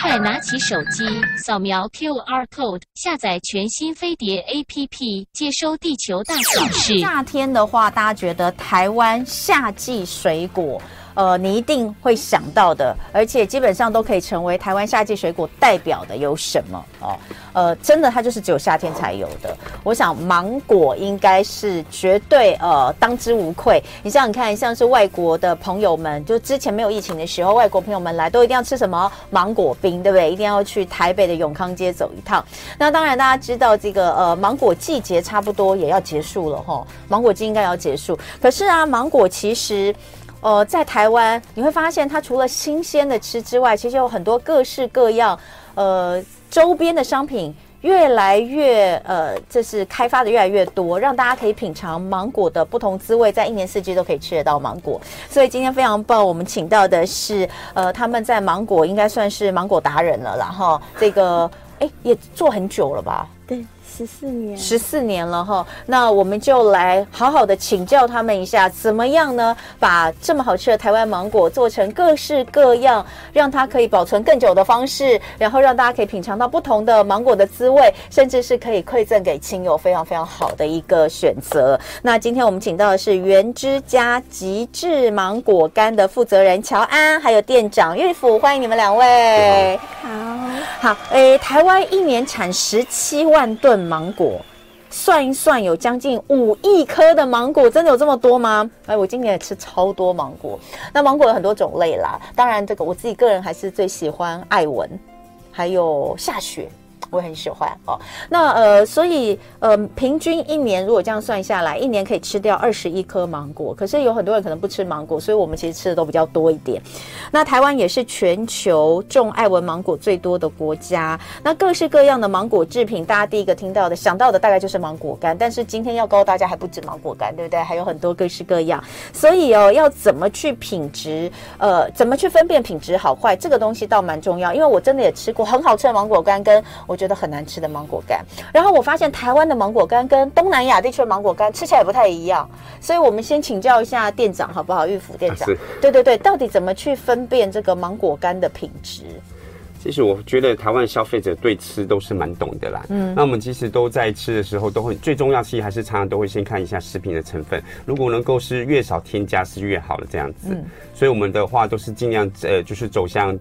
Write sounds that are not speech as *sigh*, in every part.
快拿起手机，扫描 QR code，下载全新飞碟 APP，接收地球大小事。夏天的话，大家觉得台湾夏季水果？呃，你一定会想到的，而且基本上都可以成为台湾夏季水果代表的有什么哦？呃，真的它就是只有夏天才有的。我想芒果应该是绝对呃当之无愧。你想想看，像是外国的朋友们，就之前没有疫情的时候，外国朋友们来都一定要吃什么芒果冰，对不对？一定要去台北的永康街走一趟。那当然大家知道这个呃芒果季节差不多也要结束了哈，芒果季应该要结束。可是啊，芒果其实。呃，在台湾你会发现，它除了新鲜的吃之外，其实有很多各式各样呃周边的商品，越来越呃，这是开发的越来越多，让大家可以品尝芒果的不同滋味，在一年四季都可以吃得到芒果。所以今天非常棒，我们请到的是呃，他们在芒果应该算是芒果达人了，然后这个哎也做很久了吧？对。十四年，十四年了哈，那我们就来好好的请教他们一下，怎么样呢？把这么好吃的台湾芒果做成各式各样，让它可以保存更久的方式，然后让大家可以品尝到不同的芒果的滋味，甚至是可以馈赠给亲友，非常非常好的一个选择。那今天我们请到的是原之家极致芒果干的负责人乔安，还有店长玉福，欢迎你们两位。好，好，诶，台湾一年产十七万吨。芒果，算一算有将近五亿颗的芒果，真的有这么多吗？哎，我今年也吃超多芒果。那芒果有很多种类啦，当然这个我自己个人还是最喜欢艾文，还有夏雪。我很喜欢哦，那呃，所以呃，平均一年如果这样算下来，一年可以吃掉二十一颗芒果。可是有很多人可能不吃芒果，所以我们其实吃的都比较多一点。那台湾也是全球种爱文芒果最多的国家。那各式各样的芒果制品，大家第一个听到的、想到的大概就是芒果干。但是今天要告诉大家，还不止芒果干，对不对？还有很多各式各样。所以哦，要怎么去品质？呃，怎么去分辨品质好坏？这个东西倒蛮重要，因为我真的也吃过很好吃的芒果干，跟我。觉得很难吃的芒果干，然后我发现台湾的芒果干跟东南亚地区的芒果干吃起来也不太一样，所以我们先请教一下店长好不好？玉府店长，对对对，到底怎么去分辨这个芒果干的品质？其实我觉得台湾消费者对吃都是蛮懂的啦。嗯，那我们其实都在吃的时候都会最重要，其实还是常常都会先看一下食品的成分，如果能够是越少添加是越好的这样子。嗯，所以我们的话都是尽量呃，就是走向。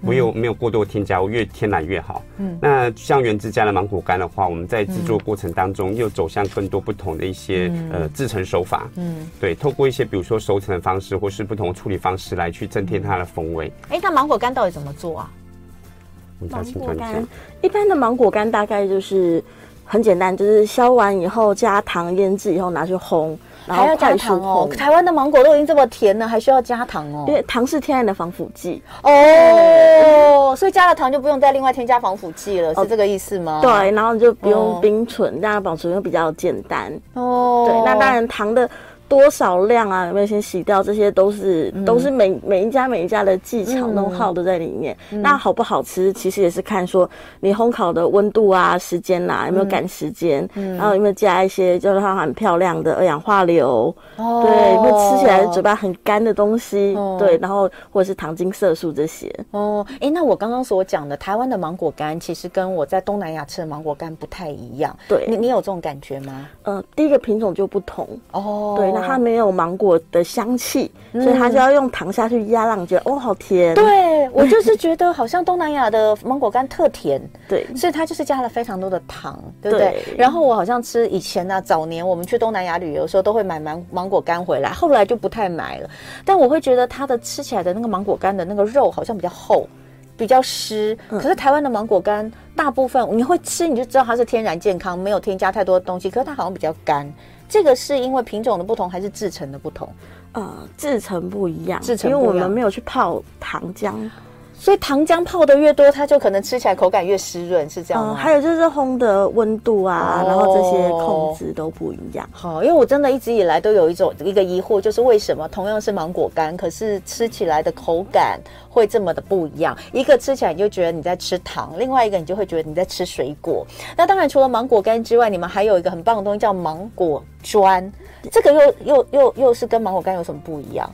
没有没有过多添加我，越天然越好。嗯，那像原之家的芒果干的话，我们在制作过程当中又走向更多不同的一些、嗯、呃制成手法。嗯，对，透过一些比如说熟成的方式，或是不同的处理方式来去增添它的风味。哎，那芒果干到底怎么做啊？芒果干一般的芒果干大概就是很简单，就是削完以后加糖腌制以后拿去烘。还要加糖哦！台湾的芒果都已经这么甜了，还需要加糖哦？因为糖是天然的防腐剂哦，所以加了糖就不用再另外添加防腐剂了，是这个意思吗？对，然后你就不用冰存，这样保存又比较简单哦。对，那当然糖的。多少量啊？有没有先洗掉？这些都是、嗯、都是每每一家每一家的技巧 know how 都在里面。嗯、那好不好吃，其实也是看说你烘烤的温度啊、时间呐、啊，有没有赶时间，嗯、然后有没有加一些就是它很漂亮的二氧化硫，哦、对，有没有吃起来嘴巴很干的东西，哦、对，然后或者是糖精色素这些。哦，哎、欸，那我刚刚所讲的台湾的芒果干，其实跟我在东南亚吃的芒果干不太一样。对，你你有这种感觉吗？呃，第一个品种就不同哦，对。它没有芒果的香气，嗯、所以它就要用糖下去压，让你觉得哦，好甜。对，我就是觉得好像东南亚的芒果干特甜，*laughs* 对，所以它就是加了非常多的糖，对不对？对，然后我好像吃以前呢、啊，早年我们去东南亚旅游的时候都会买芒芒果干回来，后来就不太买了。但我会觉得它的吃起来的那个芒果干的那个肉好像比较厚，比较湿。可是台湾的芒果干大部分你会吃，你就知道它是天然健康，没有添加太多的东西，可是它好像比较干。这个是因为品种的不同，还是制成的不同？呃，制成不一样，因为我们没有去泡糖浆。所以糖浆泡的越多，它就可能吃起来口感越湿润，是这样吗？嗯，还有就是烘的温度啊，哦、然后这些控制都不一样。好，因为我真的一直以来都有一种一个疑惑，就是为什么同样是芒果干，可是吃起来的口感会这么的不一样？一个吃起来你就觉得你在吃糖，另外一个你就会觉得你在吃水果。那当然，除了芒果干之外，你们还有一个很棒的东西叫芒果砖，这个又又又又是跟芒果干有什么不一样？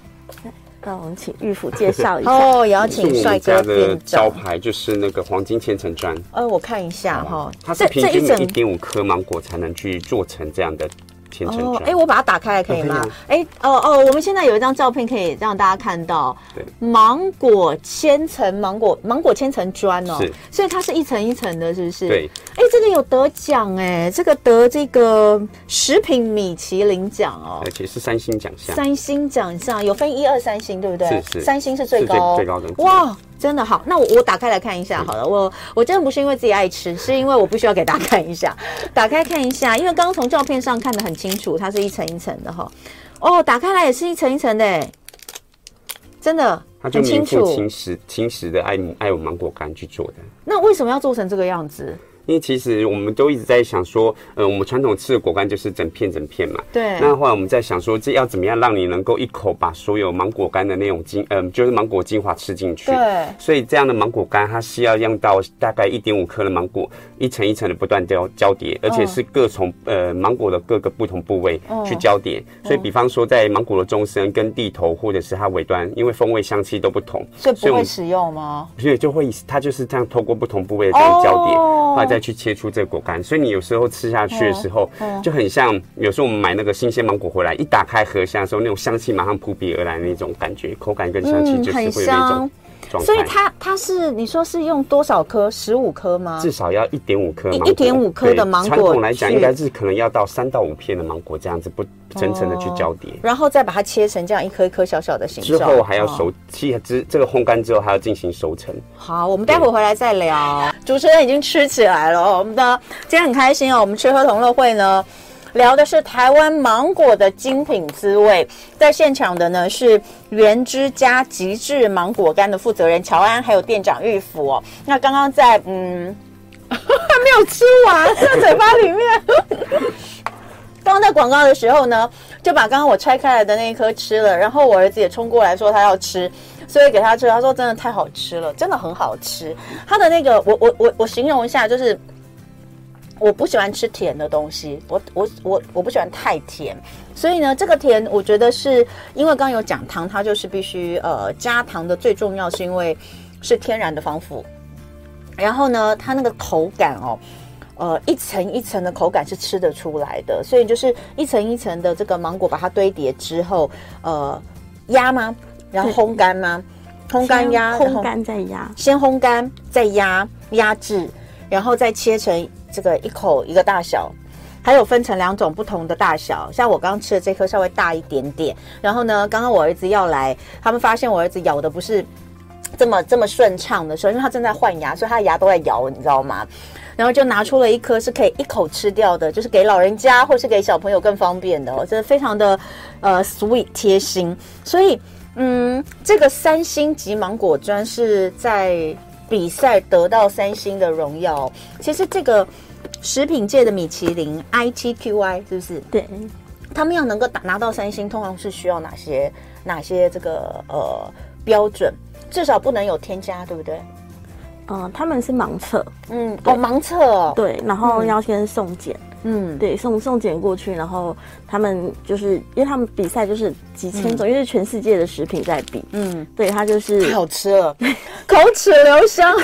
那我们请玉府介绍一下 *laughs* 哦，也要请帅哥的招牌就是那个黄金千层砖。呃，我看一下哈，它是平均一点五颗芒果才能去做成这样的。哦，哎，我把它打开来可以吗？哎，哦哦，我们现在有一张照片可以让大家看到，对，芒果千层芒果芒果千层砖哦，是，所以它是一层一层的，是不是？对，哎，这个有得奖哎，这个得这个食品米其林奖哦，而且是三星奖项，三星奖项有分一二三星，对不对？是是，三星是最高。最高的哇。真的好，那我我打开来看一下好了。我我真的不是因为自己爱吃，是因为我必须要给大家看一下。*laughs* 打开看一下，因为刚刚从照片上看得很清楚，它是一层一层的哈。哦，打开来也是一层一层的，真的很清楚。青石青石的爱爱文芒果干去做的。那为什么要做成这个样子？因为其实我们都一直在想说，呃，我们传统吃的果干就是整片整片嘛。对。那后来我们在想说，这要怎么样让你能够一口把所有芒果干的那种精，嗯、呃，就是芒果精华吃进去。对。所以这样的芒果干，它是要用到大概一点五克的芒果，一层一层的不断交交叠，而且是各从呃芒果的各个不同部位去交叠。所以，比方说在芒果的中身跟地头，或者是它尾端，因为风味香气都不同，所以不会使用吗？所以就会，它就是这样透过不同部位的这样交叠，后来再去切出这个。果干，所以你有时候吃下去的时候，就很像有时候我们买那个新鲜芒果回来，一打开盒箱的时候，那种香气马上扑鼻而来那种感觉，口感跟香气就是会有那种。所以它它是你说是用多少颗？十五颗吗？至少要一点五颗。一点五颗的芒果，传统来讲应该是可能要到三到五片的芒果这样子不层层的去交叠，然后再把它切成这样一颗一颗小小的形状。之后还要熟，其实之这个烘干之后还要进行熟成。好，我们待会回来再聊。主持人已经吃起来了，我们的今天很开心哦，我们吃喝同乐会呢。聊的是台湾芒果的精品滋味，在现场的呢是原之家极致芒果干的负责人乔安，还有店长玉福哦。那刚刚在嗯 *laughs* 还没有吃完，在嘴巴里面。*laughs* 刚刚在广告的时候呢，就把刚刚我拆开来的那一颗吃了，然后我儿子也冲过来说他要吃，所以给他吃。他说真的太好吃了，真的很好吃。他的那个我我我我形容一下，就是。我不喜欢吃甜的东西，我我我我不喜欢太甜，所以呢，这个甜我觉得是因为刚刚有讲糖，它就是必须呃加糖的，最重要是因为是天然的防腐，然后呢，它那个口感哦，呃一层一层的口感是吃得出来的，所以就是一层一层的这个芒果把它堆叠之后，呃压吗？然后烘干吗？烘干压，烘干再压，先烘干再压压制，然后再切成。这个一口一个大小，还有分成两种不同的大小。像我刚刚吃的这颗稍微大一点点。然后呢，刚刚我儿子要来，他们发现我儿子咬的不是这么这么顺畅的时候，因为他正在换牙，所以他的牙都在咬，你知道吗？然后就拿出了一颗是可以一口吃掉的，就是给老人家或是给小朋友更方便的哦，真的非常的呃 sweet 贴心。所以嗯，这个三星级芒果砖是在。比赛得到三星的荣耀，其实这个食品界的米其林 ITQI 是不是？对，他们要能够打拿到三星，通常是需要哪些哪些这个呃标准？至少不能有添加，对不对？嗯，他们是盲测，嗯，哦，盲测哦，对，然后要先送检。嗯，对，送送检过去，然后他们就是，因为他们比赛就是几千种，嗯、因为是全世界的食品在比。嗯，对，他就是太好吃了，*laughs* 口齿留香，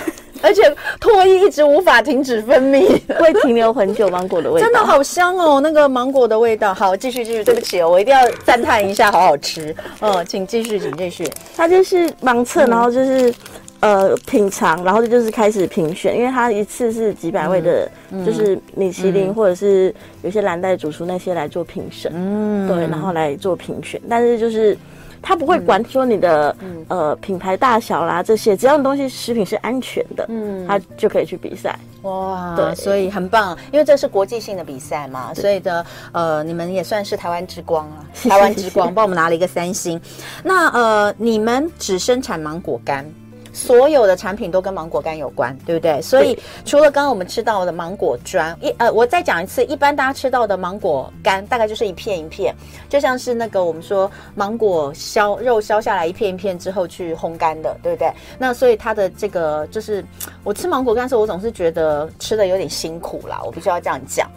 而且唾液一直无法停止分泌，会停留很久。芒果的味道真的好香哦，那个芒果的味道。好，继续继续，对不起哦，我一定要赞叹一下，好好吃。嗯，请继续，请继续。他就是盲测，然后就是。呃，品尝，然后就是开始评选，因为它一次是几百位的，嗯、就是米其林、嗯、或者是有些蓝带主厨那些来做评审，嗯，对，然后来做评选，但是就是他不会管说你的、嗯、呃品牌大小啦这些，只要东西食品是安全的，嗯，他就可以去比赛。哇，对，所以很棒，因为这是国际性的比赛嘛，所以的呃，你们也算是台湾之光啊，*laughs* 台湾之光帮我们拿了一个三星。那呃，你们只生产芒果干。所有的产品都跟芒果干有关，对不对？所以除了刚刚我们吃到的芒果砖，一呃，我再讲一次，一般大家吃到的芒果干大概就是一片一片，就像是那个我们说芒果削肉削下来一片一片之后去烘干的，对不对？那所以它的这个就是我吃芒果干的时候，我总是觉得吃的有点辛苦啦，我必须要这样讲。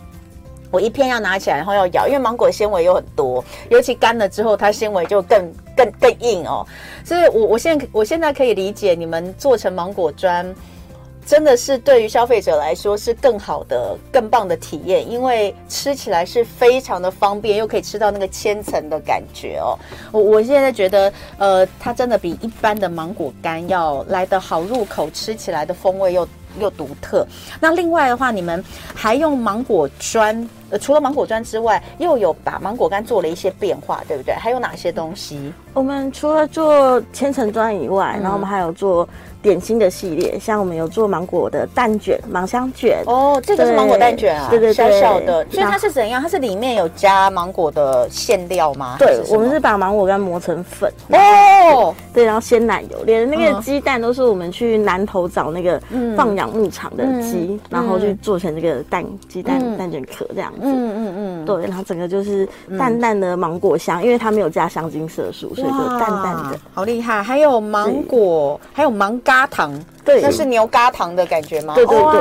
我一片要拿起来，然后要咬，因为芒果纤维又很多，尤其干了之后，它纤维就更更更硬哦。所以我我现在我现在可以理解你们做成芒果砖。真的是对于消费者来说是更好的、更棒的体验，因为吃起来是非常的方便，又可以吃到那个千层的感觉哦。我我现在觉得，呃，它真的比一般的芒果干要来得好入口，吃起来的风味又又独特。那另外的话，你们还用芒果砖，呃，除了芒果砖之外，又有把芒果干做了一些变化，对不对？还有哪些东西？我们除了做千层砖以外，嗯、然后我们还有做。点心的系列，像我们有做芒果的蛋卷、芒香卷哦，这个是芒果蛋卷啊，对对对，小小的。所以它是怎样？它是里面有加芒果的馅料吗？对，我们是把芒果干磨成粉哦，对，然后鲜奶油，连那个鸡蛋都是我们去南投找那个放养牧场的鸡，然后去做成这个蛋鸡蛋蛋卷壳这样子。嗯嗯嗯，对，然后整个就是淡淡的芒果香，因为它没有加香精色素，所以就淡淡的，好厉害。还有芒果，还有芒嘎。糖，对，那是牛轧糖的感觉吗？对对对，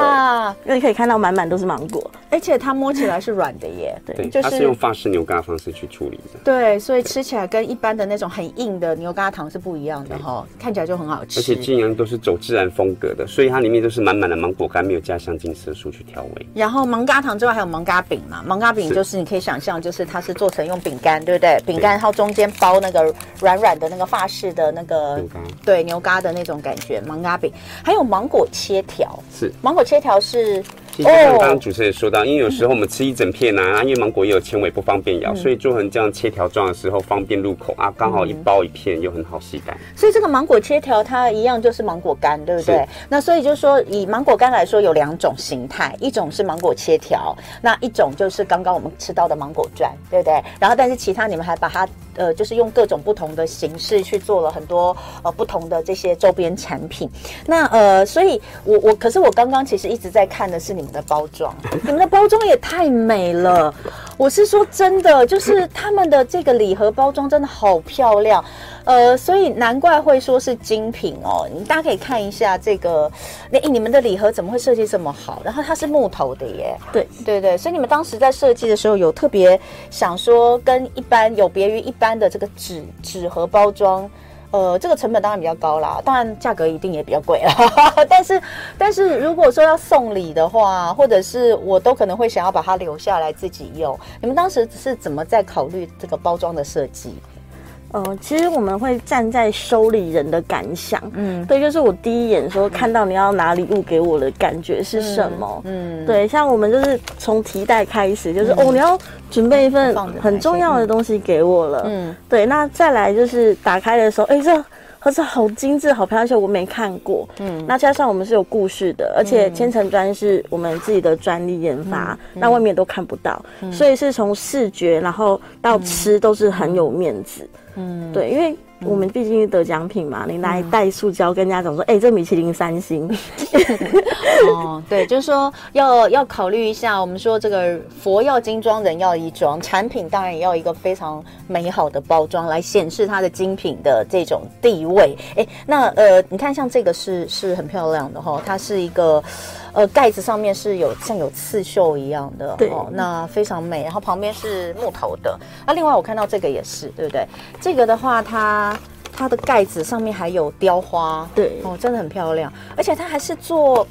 因为你可以看到满满都是芒果，而且它摸起来是软的耶。对，就是、它是用法式牛轧方式去处理的。对，所以吃起来跟一般的那种很硬的牛轧糖是不一样的哈，看起来就很好吃。而且竟然都是走自然风格的，所以它里面都是满满的芒果干，没有加香精色素去调味。然后芒轧糖之外还有芒轧饼嘛？芒轧饼就是你可以想象，就是它是做成用饼干，对不对？饼干然后中间包那个软软的那个法式的那个牛，对牛轧的那种感觉，芒轧饼。还有芒果切条，是芒果切条是。其实像刚刚主持人也说到，因为有时候我们吃一整片啊，因为芒果也有纤维，不方便咬，所以做成这样切条状的时候方便入口啊，刚好一包一片又很好携带。所以这个芒果切条它一样就是芒果干，对不对？那所以就是说，以芒果干来说有两种形态，一种是芒果切条，那一种就是刚刚我们吃到的芒果砖，对不对？然后但是其他你们还把它呃，就是用各种不同的形式去做了很多呃不同的这些周边产品。那呃，所以我我可是我刚刚其实一直在看的是你。你们的包装，*laughs* 你们的包装也太美了。我是说真的，就是他们的这个礼盒包装真的好漂亮，呃，所以难怪会说是精品哦。你大家可以看一下这个，你你们的礼盒怎么会设计这么好？然后它是木头的耶，对对对，所以你们当时在设计的时候有特别想说，跟一般有别于一般的这个纸纸盒包装。呃，这个成本当然比较高啦，当然价格一定也比较贵啦。*laughs* 但是，但是如果说要送礼的话，或者是我都可能会想要把它留下来自己用。你们当时是怎么在考虑这个包装的设计？呃，其实我们会站在收礼人的感想，嗯，对，就是我第一眼说看到你要拿礼物给我的感觉是什么，嗯，对，像我们就是从提袋开始，就是、嗯、哦，你要准备一份很重要的东西给我了，嗯，对，那再来就是打开的时候，哎，这盒子好精致，好漂亮，而且我没看过，嗯，那加上我们是有故事的，而且千层砖是我们自己的专利研发，嗯、那外面都看不到，嗯、所以是从视觉然后到吃都是很有面子。嗯，对，因为我们毕竟是得奖品嘛，嗯、你拿一袋塑胶跟人家讲说，哎、这米其林三星。*laughs* 哦，对，就是说要要考虑一下，我们说这个佛要金装，人要衣装，产品当然也要一个非常美好的包装来显示它的精品的这种地位。哎，那呃，你看像这个是是很漂亮的哈、哦，它是一个。呃，盖子上面是有像有刺绣一样的，对哦，那非常美。然后旁边是木头的。那另外我看到这个也是，对不对？这个的话，它它的盖子上面还有雕花，对哦，真的很漂亮。而且它还是做，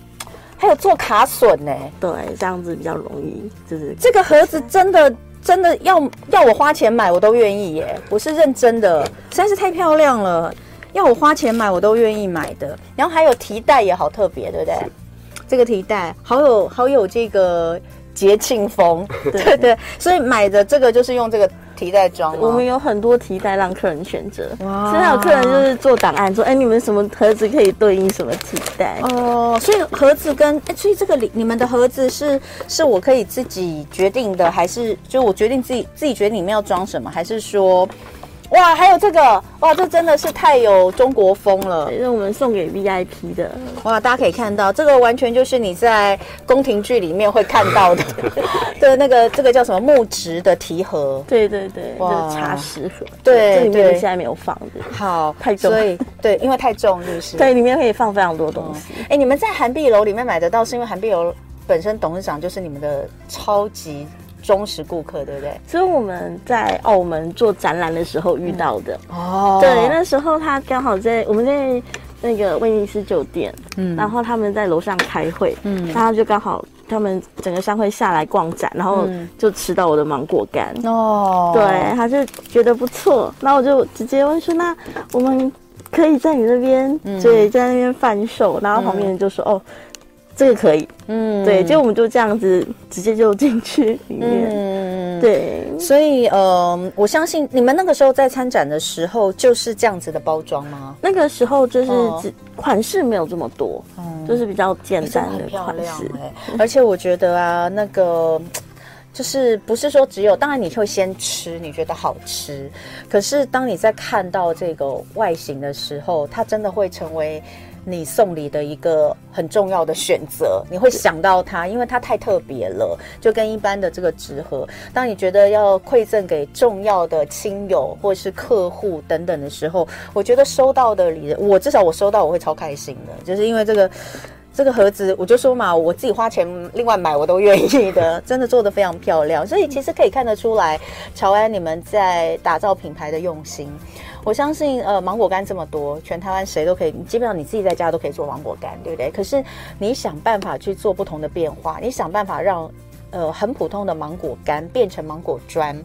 还有做卡榫呢。对，这样子比较容易。就是这个盒子真的真的要要我花钱买我都愿意耶，我是认真的，实在是太漂亮了，要我花钱买我都愿意买的。然后还有提袋也好特别，对不对？这个提袋好有好有这个节庆风，*laughs* 对对对，所以买的这个就是用这个提袋装。我们有很多提袋让客人选择，哇！现在有客人就是做档案说，哎，你们什么盒子可以对应什么提袋？哦，所以盒子跟哎，所以这个里你们的盒子是是我可以自己决定的，还是就我决定自己自己决定里面要装什么，还是说？哇，还有这个哇，这真的是太有中国风了。这是我们送给 VIP 的哇，大家可以看到，这个完全就是你在宫廷剧里面会看到的。*laughs* 对，那个这个叫什么木质的提盒？对对对，哇，茶食盒。对，这里面现在没有放的。好，太重。所以对，因为太重就是。对，里面可以放非常多东西。哎，你们在涵碧楼里面买得到，是因为涵碧楼本身董事长就是你们的超级。忠实顾客，对不对？所以我们在澳门做展览的时候遇到的。嗯、哦，对，那时候他刚好在我们在那个威尼斯酒店，嗯，然后他们在楼上开会，嗯，然后就刚好他们整个商会下来逛展，然后就吃到我的芒果干。哦，对，他就觉得不错，然后我就直接问说：“那我们可以在你那边，嗯、对，在那边贩售？”然后旁边人就说：“嗯、哦。”这个可以，嗯，对，就我们就这样子直接就进去里面，嗯，对，所以呃，我相信你们那个时候在参展的时候就是这样子的包装吗？那个时候就是只款式没有这么多，嗯，就是比较简单的款式，欸，而且我觉得啊，那个 *tsk* 就是不是说只有，当然你会先吃，你觉得好吃，可是当你在看到这个外形的时候，它真的会成为。你送礼的一个很重要的选择，你会想到它，因为它太特别了，就跟一般的这个纸盒。当你觉得要馈赠给重要的亲友或是客户等等的时候，我觉得收到的礼，我至少我收到我会超开心的，就是因为这个这个盒子，我就说嘛，我自己花钱另外买我都愿意的，*laughs* 真的做得非常漂亮，所以其实可以看得出来，乔安你们在打造品牌的用心。我相信，呃，芒果干这么多，全台湾谁都可以，基本上你自己在家都可以做芒果干，对不对？可是你想办法去做不同的变化，你想办法让，呃，很普通的芒果干变成芒果砖，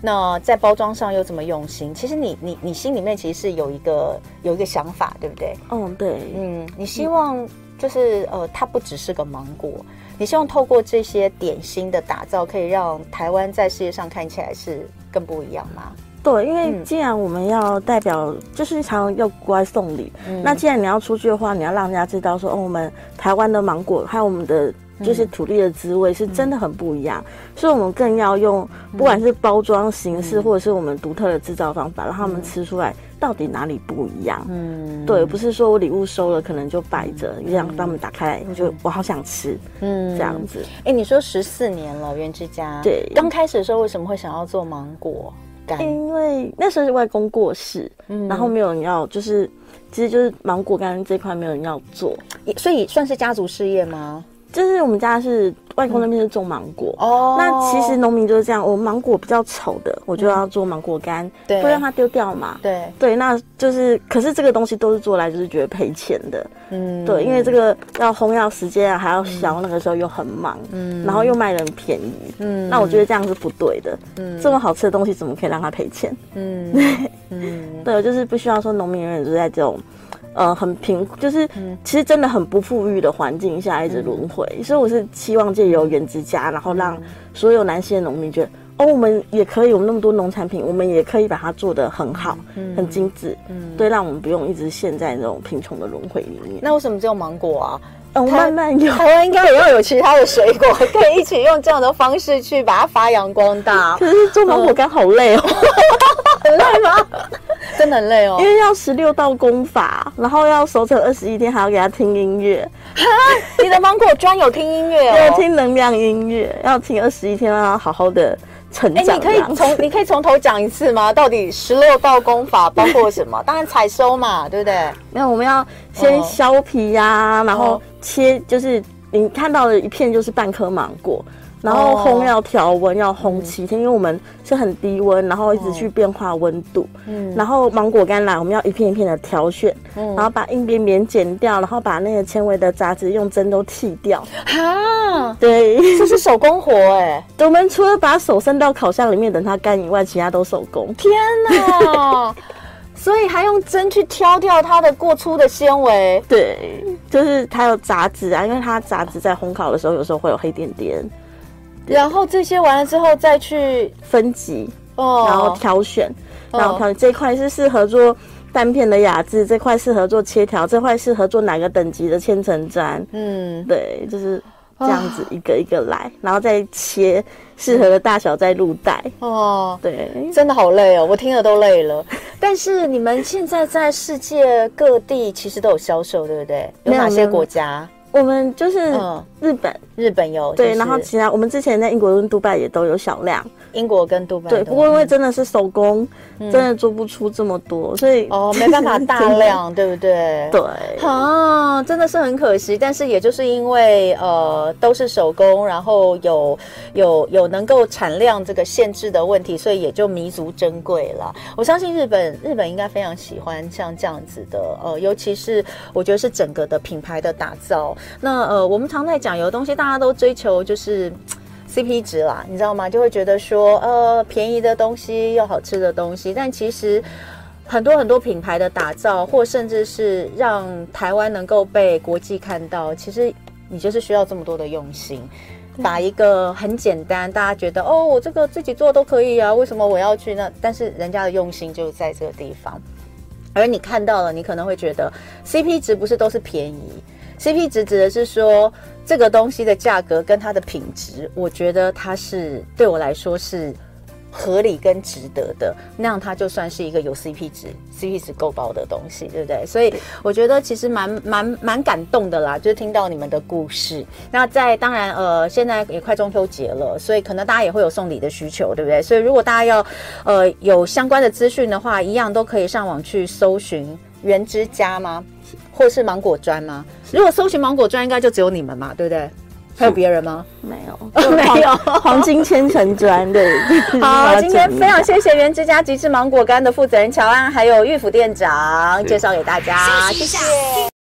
那在包装上又这么用心，其实你你你心里面其实是有一个有一个想法，对不对？嗯，对，嗯，你希望就是呃，它不只是个芒果，你希望透过这些点心的打造，可以让台湾在世界上看起来是更不一样吗？对，因为既然我们要代表，嗯、就是常常要国外送礼，嗯、那既然你要出去的话，你要让人家知道说，哦，我们台湾的芒果还有我们的就是土地的滋味是真的很不一样，嗯、所以我们更要用不管是包装形式，或者是我们独特的制造方法，让他们吃出来到底哪里不一样。嗯，对，不是说我礼物收了可能就摆着，这样他们打开来，我就我好想吃，嗯，这样子。哎，你说十四年了，原之家，对，刚开始的时候为什么会想要做芒果？因为那时候是外公过世，嗯，然后没有人要，就是其实就是芒果干这块没有人要做，所以算是家族事业吗？就是我们家是外公那边是种芒果。哦，那其实农民就是这样，我芒果比较丑的，我就要做芒果干，对，不让它丢掉嘛，对。对，那就是，可是这个东西都是做来就是觉得赔钱的，嗯，对，因为这个要烘要时间啊，还要削，那个时候又很忙，嗯，然后又卖的很便宜，嗯，那我觉得这样是不对的，嗯，这么好吃的东西怎么可以让它赔钱？嗯，对，*laughs* 嗯，对，就是不需要说农民永远都在这种。呃，很贫，就是其实真的很不富裕的环境下一直轮回，嗯、所以我是希望借由原之家，然后让所有男性的农民觉得，哦，我们也可以有那么多农产品，我们也可以把它做得很好，嗯、很精致，嗯，对，让我们不用一直陷在那种贫穷的轮回里面。那为什么只有芒果啊？嗯，慢慢有，台湾应该也要有其他的水果，*laughs* 可以一起用这样的方式去把它发扬光大。可是做芒果干好累哦，*laughs* 很累吗？真的很累哦，因为要十六道功法，然后要熟成二十一天，还要给他听音乐。哈，你的芒果砖有听音乐哦？有听能量音乐，要听二十一天，让他好好的成长。哎，你可以从你可以从头讲一次吗？到底十六道功法包括什么？当然采收嘛，对不对？那我们要先削皮呀、啊，然后切，就是你看到的一片就是半颗芒果。然后烘要调温，要烘七天，因为我们是很低温，然后一直去变化温度。嗯，然后芒果干来，我们要一片一片的挑选，嗯，然后把硬边边剪掉，然后把那个纤维的杂质用针都剃掉。哈，对，这是手工活哎。我们除了把手伸到烤箱里面等它干以外，其他都手工。天哪！*laughs* 所以还用针去挑掉它的过粗的纤维。对，就是它有杂质啊，因为它杂质在烘烤的时候有时候会有黑点点。然后这些完了之后再去分级哦，然后挑选，然后挑选这块是适合做单片的雅致，这块适合做切条，这块适合做哪个等级的千层砖？嗯，对，就是这样子一个一个来，然后再切适合的大小再入袋。哦，对，真的好累哦，我听了都累了。*laughs* 但是你们现在在世界各地其实都有销售，对不对？有哪些国家？我们就是日本。日本有、就是、对，然后其他我们之前在英国跟杜拜也都有小量。英国跟杜拜对，不过因为真的是手工，嗯、真的做不出这么多，所以哦没办法大量，*laughs* 对不对？对，啊，真的是很可惜。但是也就是因为呃都是手工，然后有有有能够产量这个限制的问题，所以也就弥足珍贵了。我相信日本日本应该非常喜欢像这样子的呃，尤其是我觉得是整个的品牌的打造。那呃，我们常在讲有的东西大家都追求就是。CP 值啦，你知道吗？就会觉得说，呃，便宜的东西又好吃的东西，但其实很多很多品牌的打造，或甚至是让台湾能够被国际看到，其实你就是需要这么多的用心，把一个很简单，大家觉得哦，我这个自己做都可以啊，为什么我要去那？但是人家的用心就在这个地方，而你看到了，你可能会觉得 CP 值不是都是便宜。CP 值指的是说，这个东西的价格跟它的品质，我觉得它是对我来说是合理跟值得的，那样它就算是一个有 CP 值、CP 值够高的东西，对不对？所以我觉得其实蛮蛮蛮感动的啦，就是听到你们的故事。那在当然呃，现在也快中秋节了，所以可能大家也会有送礼的需求，对不对？所以如果大家要呃有相关的资讯的话，一样都可以上网去搜寻原之家吗？或是芒果砖吗？如果搜寻芒果砖，应该就只有你们嘛，对不对？还有别人吗？没有，*laughs* 没有。*laughs* 黄金千层砖，对。*laughs* 好，今天非常谢谢原之家极致芒果干的负责人乔安，还有玉府店长介绍给大家，谢谢。谢谢。